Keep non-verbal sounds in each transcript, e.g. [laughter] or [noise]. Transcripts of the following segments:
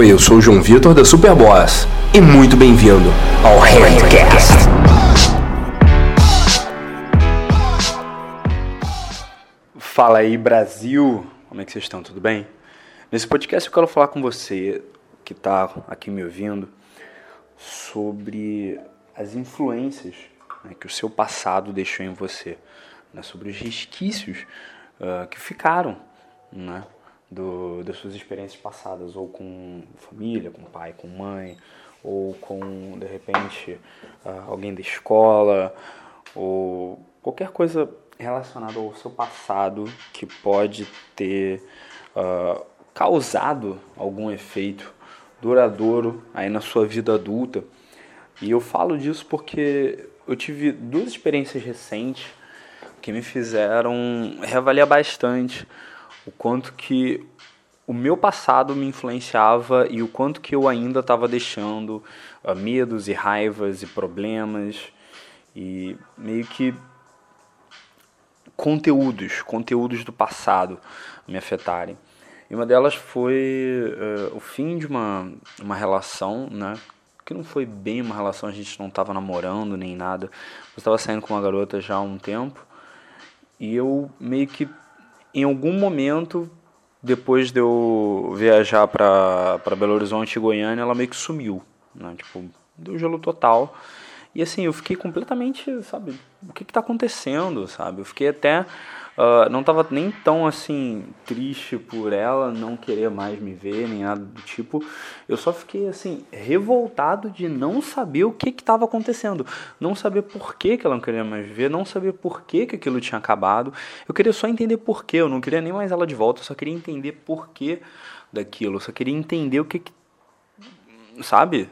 Oi, eu sou o João Vitor da Superboss e muito bem-vindo ao Handcast. Fala aí, Brasil! Como é que vocês estão? Tudo bem? Nesse podcast eu quero falar com você que está aqui me ouvindo sobre as influências né, que o seu passado deixou em você, né, sobre os resquícios uh, que ficaram né, do, das suas experiências passadas, ou com família, com pai, com mãe, ou com, de repente, uh, alguém da escola, ou qualquer coisa relacionada ao seu passado que pode ter uh, causado algum efeito duradouro aí na sua vida adulta. E eu falo disso porque eu tive duas experiências recentes que me fizeram reavaliar bastante o quanto que o meu passado me influenciava e o quanto que eu ainda estava deixando uh, medos e raivas e problemas e meio que conteúdos, conteúdos do passado me afetarem. E uma delas foi uh, o fim de uma, uma relação, né? Que não foi bem uma relação, a gente não estava namorando nem nada. Eu estava saindo com uma garota já há um tempo. E eu meio que, em algum momento, depois de eu viajar para Belo Horizonte e Goiânia, ela meio que sumiu. Né? Tipo, deu gelo total. E assim, eu fiquei completamente, sabe, o que está acontecendo, sabe? Eu fiquei até Uh, não estava nem tão assim triste por ela não querer mais me ver, nem nada do tipo. Eu só fiquei assim revoltado de não saber o que estava acontecendo, não saber por que, que ela não queria mais ver, não saber por que, que aquilo tinha acabado. Eu queria só entender por que, eu não queria nem mais ela de volta, eu só queria entender por que daquilo, eu só queria entender o que, que sabe?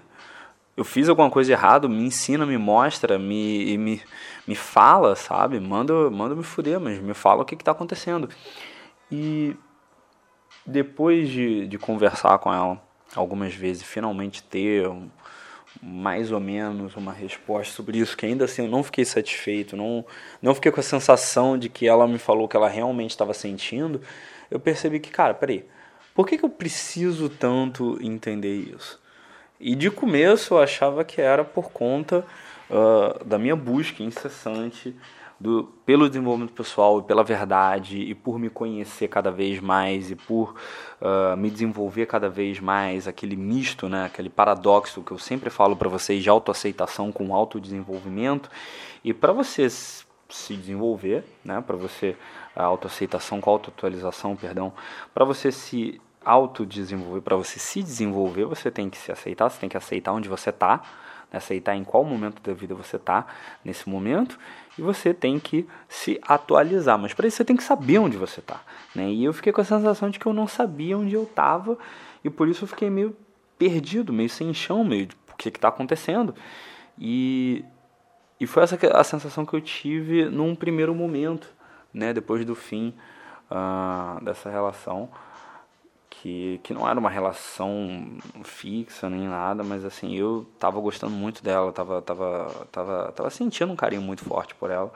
Eu fiz alguma coisa errada, me ensina, me mostra, me, me, me fala, sabe? Manda, manda me fuder, mas me fala o que está acontecendo. E depois de, de conversar com ela algumas vezes, finalmente ter um, mais ou menos uma resposta sobre isso, que ainda assim eu não fiquei satisfeito, não, não fiquei com a sensação de que ela me falou que ela realmente estava sentindo, eu percebi que, cara, peraí, por que, que eu preciso tanto entender isso? E de começo eu achava que era por conta uh, da minha busca incessante do, pelo desenvolvimento pessoal e pela verdade e por me conhecer cada vez mais e por uh, me desenvolver cada vez mais, aquele misto, né, aquele paradoxo que eu sempre falo para vocês de autoaceitação com autodesenvolvimento. E para você se desenvolver, né, para você a autoaceitação com autoatualização, perdão, para você se autodesenvolver, para você se desenvolver, você tem que se aceitar, você tem que aceitar onde você está, né? aceitar em qual momento da vida você está nesse momento, e você tem que se atualizar. Mas para isso você tem que saber onde você está. Né? E eu fiquei com a sensação de que eu não sabia onde eu estava, e por isso eu fiquei meio perdido, meio sem chão, meio o que está acontecendo. E, e foi essa a sensação que eu tive num primeiro momento, né? depois do fim uh, dessa relação que, que não era uma relação fixa nem nada, mas assim, eu tava gostando muito dela, tava, tava, tava, tava sentindo um carinho muito forte por ela.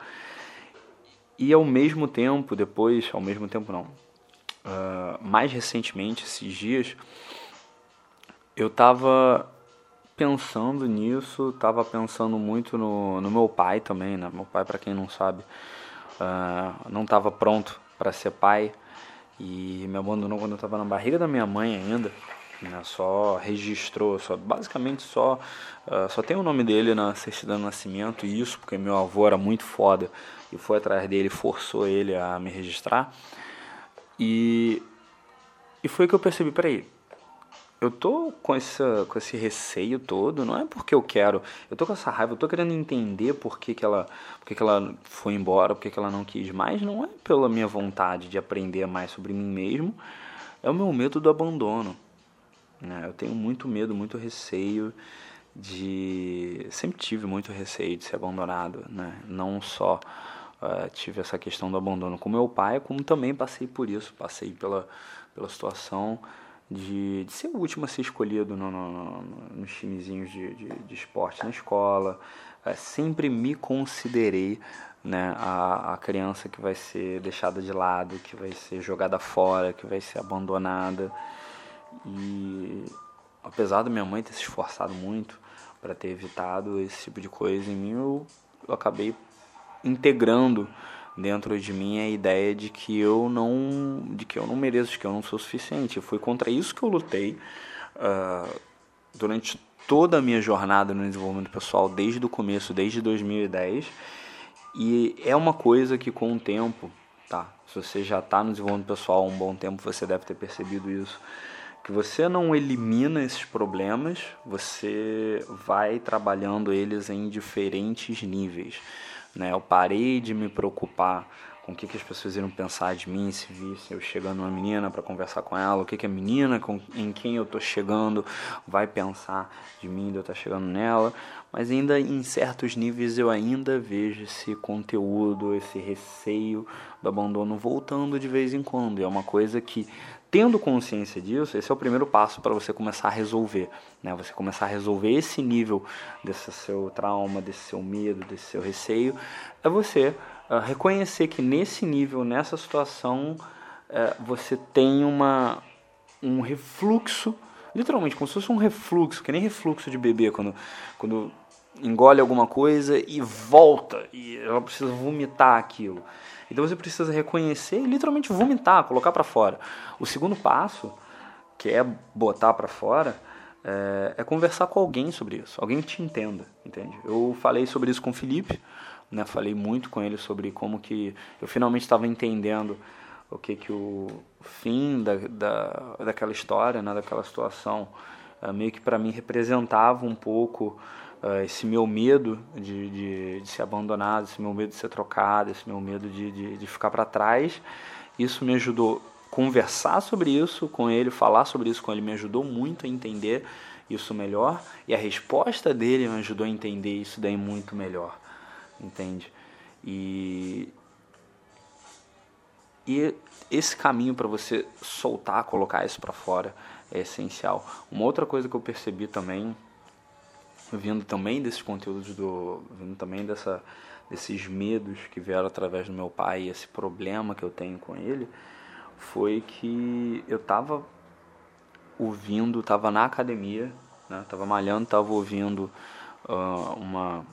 E ao mesmo tempo, depois, ao mesmo tempo não, uh, mais recentemente, esses dias, eu tava pensando nisso, tava pensando muito no, no meu pai também, né? Meu pai, para quem não sabe, uh, não tava pronto para ser pai e me abandonou quando eu estava na barriga da minha mãe ainda. Né, só registrou, só basicamente só uh, só tem o nome dele na certidão de nascimento e isso porque meu avô era muito foda e foi atrás dele, forçou ele a me registrar. E e foi que eu percebi, peraí, eu tô com, essa, com esse receio todo, não é porque eu quero, eu tô com essa raiva, eu tô querendo entender por que, que, ela, por que, que ela foi embora, por que, que ela não quis mais, não é pela minha vontade de aprender mais sobre mim mesmo, é o meu medo do abandono. Né? Eu tenho muito medo, muito receio de. Sempre tive muito receio de ser abandonado, né? não só. Uh, tive essa questão do abandono com meu pai, como também passei por isso, passei pela, pela situação de, de ser o último a ser escolhido no, no, no, nos timezinhos de, de, de, esporte na escola. É, sempre me considerei né, a, a criança que vai ser deixada de lado, que vai ser jogada fora, que vai ser abandonada. E, apesar da minha mãe ter se esforçado muito para ter evitado esse tipo de coisa em mim, eu, eu acabei integrando dentro de mim a ideia de que eu não de que eu não mereço, de que eu não sou suficiente. Foi contra isso que eu lutei uh, durante toda a minha jornada no desenvolvimento pessoal, desde o começo, desde 2010. E é uma coisa que com o tempo, tá? Se você já está no desenvolvimento pessoal há um bom tempo, você deve ter percebido isso. Que você não elimina esses problemas, você vai trabalhando eles em diferentes níveis. Né? Eu parei de me preocupar com o que, que as pessoas iriam pensar de mim se eu chegando uma menina para conversar com ela, o que, que a menina com, em quem eu estou chegando vai pensar de mim, de eu estar tá chegando nela, mas ainda em certos níveis eu ainda vejo esse conteúdo, esse receio do abandono voltando de vez em quando, e é uma coisa que tendo consciência disso, esse é o primeiro passo para você começar a resolver, né? Você começar a resolver esse nível desse seu trauma, desse seu medo, desse seu receio, é você uh, reconhecer que nesse nível, nessa situação, uh, você tem uma um refluxo, literalmente como se fosse um refluxo, que nem refluxo de bebê quando quando engole alguma coisa e volta e ela precisa vomitar aquilo. Então você precisa reconhecer e literalmente vomitar, colocar para fora. O segundo passo, que é botar para fora, é, é, conversar com alguém sobre isso, alguém que te entenda, entende? Eu falei sobre isso com o Felipe, né? Falei muito com ele sobre como que eu finalmente estava entendendo o que que o fim da, da, daquela história, né? daquela situação, é, meio que para mim representava um pouco uh, esse meu medo de, de, de, ser abandonado, esse meu medo de ser trocado, esse meu medo de, de, de ficar para trás. Isso me ajudou conversar sobre isso com ele, falar sobre isso com ele, me ajudou muito a entender isso melhor e a resposta dele me ajudou a entender isso daí muito melhor, entende? E e esse caminho para você soltar, colocar isso para fora é essencial. Uma outra coisa que eu percebi também vindo também desses conteúdos do vindo também dessa desses medos que vieram através do meu pai esse problema que eu tenho com ele foi que eu tava ouvindo tava na academia né tava malhando tava ouvindo uh, uma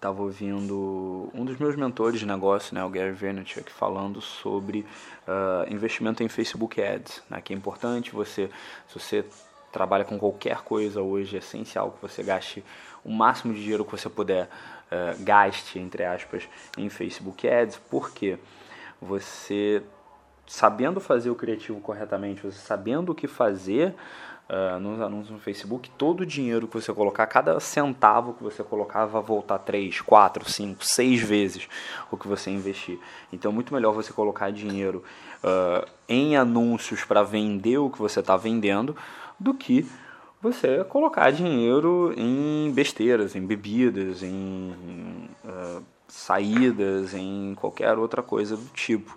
tava ouvindo um dos meus mentores de negócio né o Gary Vaynerchuk falando sobre uh, investimento em Facebook Ads né que é importante você se você trabalha com qualquer coisa hoje, é essencial que você gaste o máximo de dinheiro que você puder, uh, gaste, entre aspas, em Facebook Ads, porque você sabendo fazer o criativo corretamente, você sabendo o que fazer uh, nos anúncios no Facebook, todo o dinheiro que você colocar, cada centavo que você colocar vai voltar 3, 4, 5, 6 vezes o que você investir. Então é muito melhor você colocar dinheiro uh, em anúncios para vender o que você está vendendo do que você colocar dinheiro em besteiras, em bebidas, em uh, saídas, em qualquer outra coisa do tipo.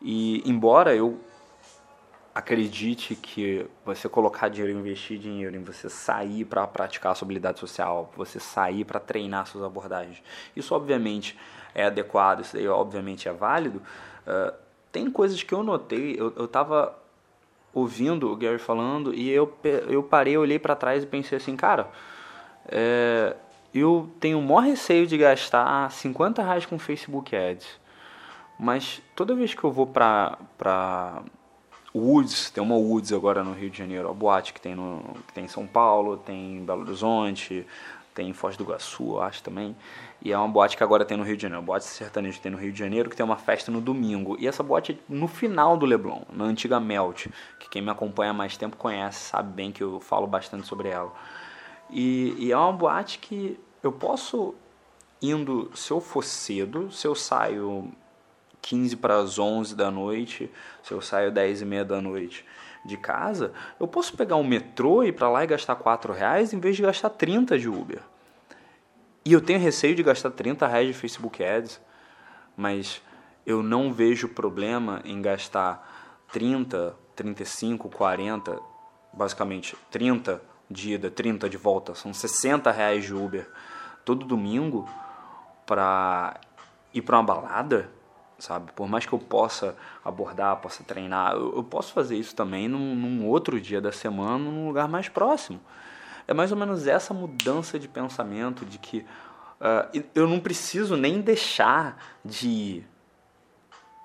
E embora eu acredite que você colocar dinheiro, investir dinheiro em você sair para praticar a sua habilidade social, você sair para treinar suas abordagens, isso obviamente é adequado, isso daí obviamente é válido. Uh, tem coisas que eu notei, eu estava ouvindo o Gary falando e eu, eu parei, olhei para trás e pensei assim, cara, é, eu tenho o maior receio de gastar 50 reais com Facebook Ads, mas toda vez que eu vou pra, pra Woods, tem uma Woods agora no Rio de Janeiro, a boate que tem, no, que tem em São Paulo, tem em Belo Horizonte, tem em Foz do Iguaçu, acho também. E é uma boate que agora tem no Rio de Janeiro, boate sertaneja que tem no Rio de Janeiro, que tem uma festa no domingo. E essa boate é no final do Leblon, na antiga Melt, que quem me acompanha há mais tempo conhece, sabe bem que eu falo bastante sobre ela. E, e é uma boate que eu posso, indo, se eu for cedo, se eu saio 15 para as 11 da noite, se eu saio 10 e meia da noite de casa, eu posso pegar um metrô e ir para lá e gastar 4 reais em vez de gastar 30 de Uber. E eu tenho receio de gastar 30 reais de Facebook Ads, mas eu não vejo problema em gastar 30, 35, 40, basicamente 30 de ida, 30 de volta, são 60 reais de Uber todo domingo para ir para uma balada, sabe? Por mais que eu possa abordar, possa treinar, eu, eu posso fazer isso também num, num, outro dia da semana, num lugar mais próximo. É mais ou menos essa mudança de pensamento de que uh, eu não preciso nem deixar de ir.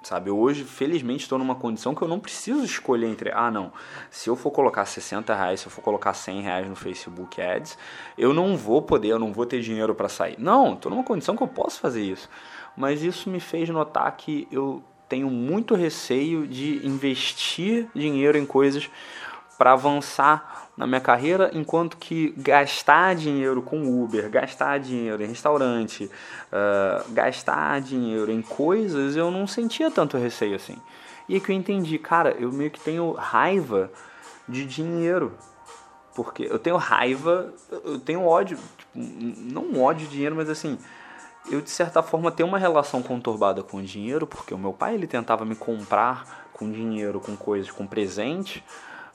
Sabe, hoje, felizmente, estou numa condição que eu não preciso escolher entre. Ah, não, se eu for colocar 60 reais, se eu for colocar 100 reais no Facebook Ads, eu não vou poder, eu não vou ter dinheiro para sair. Não, estou numa condição que eu posso fazer isso mas isso me fez notar que eu tenho muito receio de investir dinheiro em coisas para avançar na minha carreira, enquanto que gastar dinheiro com Uber, gastar dinheiro em restaurante, uh, gastar dinheiro em coisas, eu não sentia tanto receio assim. E é que eu entendi, cara, eu meio que tenho raiva de dinheiro. Porque eu tenho raiva, eu tenho ódio, tipo, não ódio de dinheiro, mas assim, eu de certa forma tenho uma relação conturbada com o dinheiro, porque o meu pai ele tentava me comprar com dinheiro, com coisas, com presente,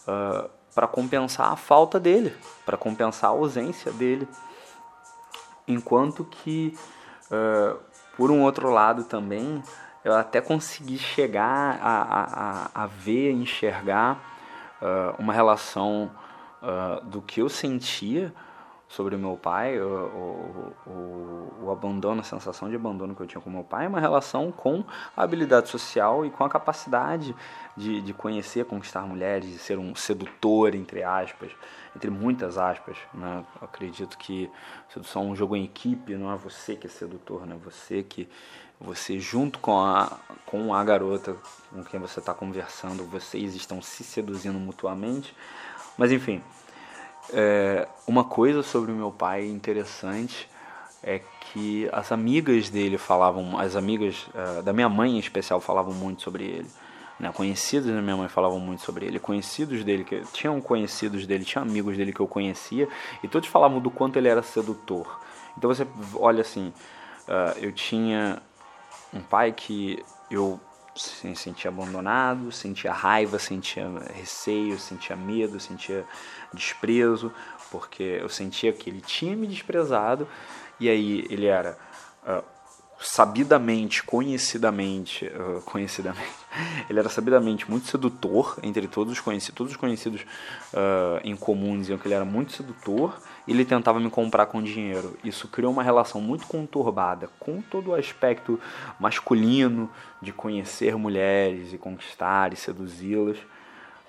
uh, ah, para compensar a falta dele, para compensar a ausência dele. Enquanto que, uh, por um outro lado também, eu até consegui chegar a, a, a ver, enxergar uh, uma relação do que eu sentia sobre o meu pai, o, o, o, o, abandono, a sensação de abandono que eu tinha com meu pai, é uma relação com a habilidade social e com a capacidade de, de conhecer, conquistar mulheres, de ser um sedutor, entre aspas, entre muitas aspas. Né? Eu acredito que sedução é um jogo em equipe, não é você que é sedutor, né? você que você junto com a, com a garota com quem você está conversando, vocês estão se seduzindo mutuamente. Mas enfim, é, uma coisa sobre o meu pai interessante é que as amigas dele falavam, as amigas uh, da minha mãe em especial falavam muito sobre ele. Né? Conhecidas da minha mãe falavam muito sobre ele. Conhecidos dele, que tinham conhecidos dele, tinha amigos dele que eu conhecia, e todos falavam do quanto ele era sedutor. Então você olha assim, uh, eu tinha um pai que eu se sentia abandonado, sentia raiva, sentia receio, sentia medo, sentia desprezo, porque eu sentia que ele tinha me desprezado e aí ele era uh, sabidamente, conhecidamente, uh, conhecidamente, [laughs] ele era sabidamente muito sedutor entre todos os conhecidos, todos os conhecidos uh, em comum diziam que ele era muito sedutor ele tentava me comprar com dinheiro. Isso criou uma relação muito conturbada com todo o aspecto masculino de conhecer mulheres e conquistar e seduzi-las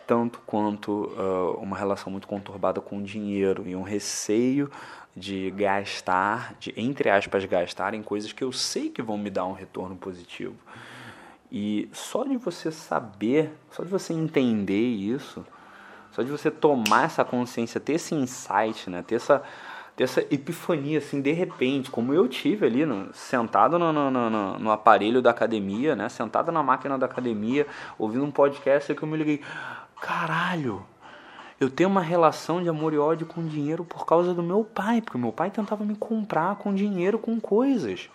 tanto quanto uh, uma relação muito conturbada com dinheiro e um receio de gastar, de entre aspas gastar em coisas que eu sei que vão me dar um retorno positivo. E só de você saber, só de você entender isso, só de você tomar essa consciência, ter esse insight, né, ter essa ter essa epifania assim de repente, como eu tive ali, no, sentado no, no, no, no, aparelho da academia, né, sentado na máquina da academia, ouvindo um podcast, que eu me liguei, caralho, eu tenho uma relação de amor e ódio com dinheiro por causa do meu pai, porque meu pai tentava me comprar com dinheiro, com coisas.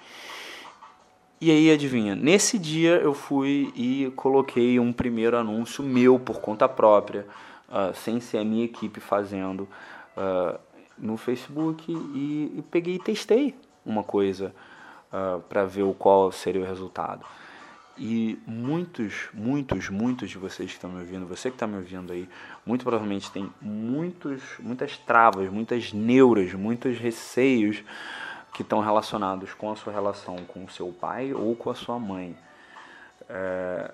E aí, adivinha, nesse dia eu fui e coloquei um primeiro anúncio meu por conta própria, uh, sem ser a minha equipe fazendo, uh, no Facebook e, e, peguei e testei uma coisa uh, para ver o qual seria o resultado. E muitos, muitos, muitos de vocês que estão me ouvindo, você que está me ouvindo aí, muito provavelmente tem muitos, muitas travas, muitas neuras, muitos receios que estão relacionados com a sua relação com o seu pai ou com a sua mãe, é,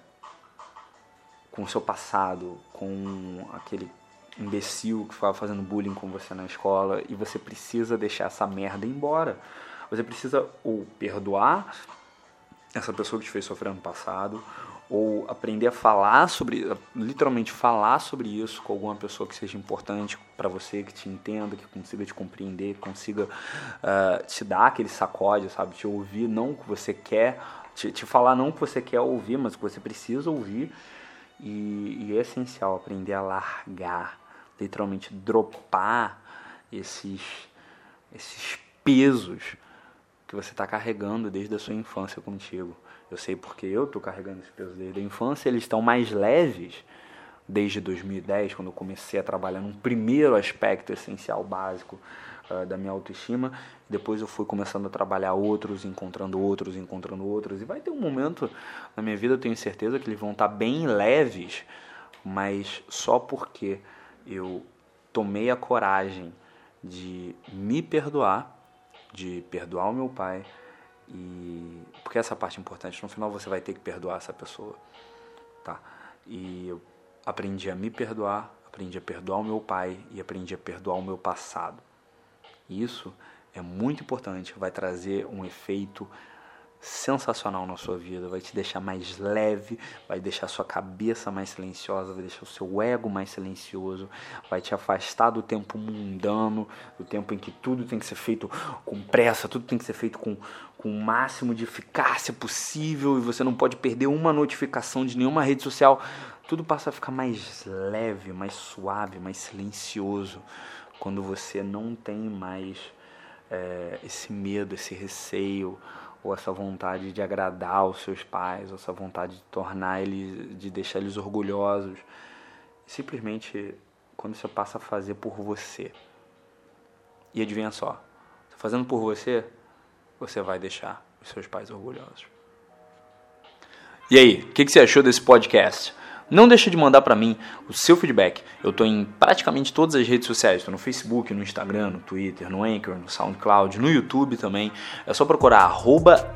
com o seu passado, com aquele imbecil que ficava fazendo bullying com você na escola e você precisa deixar essa merda embora. Você precisa ou perdoar essa pessoa que te fez sofrer no passado, ou aprender a falar sobre, literalmente falar sobre isso com alguma pessoa que seja importante para você, que te entenda, que consiga te compreender, que consiga uh, te dar aquele sacode, sabe? Te ouvir não o que você quer, te, te falar não o que você quer ouvir, mas o que você precisa ouvir. E, e é essencial aprender a largar, literalmente dropar esses, esses pesos que você está carregando desde a sua infância contigo. Eu sei porque eu estou carregando esse peso desde a infância, eles estão mais leves desde 2010, quando eu comecei a trabalhar num primeiro aspecto essencial básico uh, da minha autoestima. Depois eu fui começando a trabalhar outros, encontrando outros, encontrando outros. E vai ter um momento na minha vida, eu tenho certeza que eles vão estar bem leves, mas só porque eu tomei a coragem de me perdoar, de perdoar o meu pai e porque essa parte é importante, no final você vai ter que perdoar essa pessoa, tá? E eu aprendi a me perdoar, aprendi a perdoar o meu pai e aprendi a perdoar o meu passado. Isso é muito importante, vai trazer um efeito sensacional na sua vida, vai te deixar mais leve, vai deixar sua cabeça mais silenciosa, vai deixar o seu ego mais silencioso, vai te afastar do tempo mundano, do tempo em que tudo tem que ser feito com pressa, tudo tem que ser feito com, com o máximo de eficácia possível e você não pode perder uma notificação de nenhuma rede social. Tudo passa a ficar mais leve, mais suave, mais silencioso quando você não tem mais é, esse medo, esse receio ou essa vontade de agradar os seus pais, ou essa vontade de tornar eles, de deixar eles orgulhosos. Simplesmente quando você passa a fazer por você. E adivinha só, fazendo por você, você vai deixar os seus pais orgulhosos. E aí, o que, que você achou desse podcast? Não deixe de mandar para mim o seu feedback. Eu estou em praticamente todas as redes sociais. Estou no Facebook, no Instagram, no Twitter, no Anchor, no SoundCloud, no YouTube também. É só procurar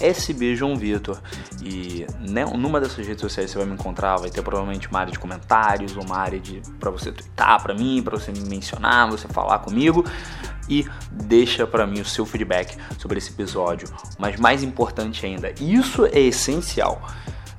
@sbjoãovitor e né, numa dessas redes sociais você vai me encontrar. Vai ter provavelmente uma área de comentários, uma área de para você twittar para mim, para você me mencionar, você falar comigo e deixa para mim o seu feedback sobre esse episódio. Mas mais importante ainda, isso é essencial.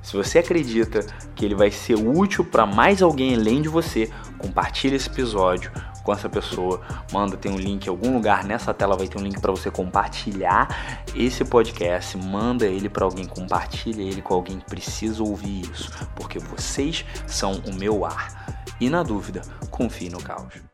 Se você acredita que ele vai ser útil para mais alguém além de você, compartilhe esse episódio com essa pessoa. Manda, tem um link em algum lugar nessa tela vai ter um link para você compartilhar esse podcast. Manda ele para alguém, compartilha ele com alguém que precisa ouvir isso, porque vocês são o meu ar. E na dúvida, confie no caos.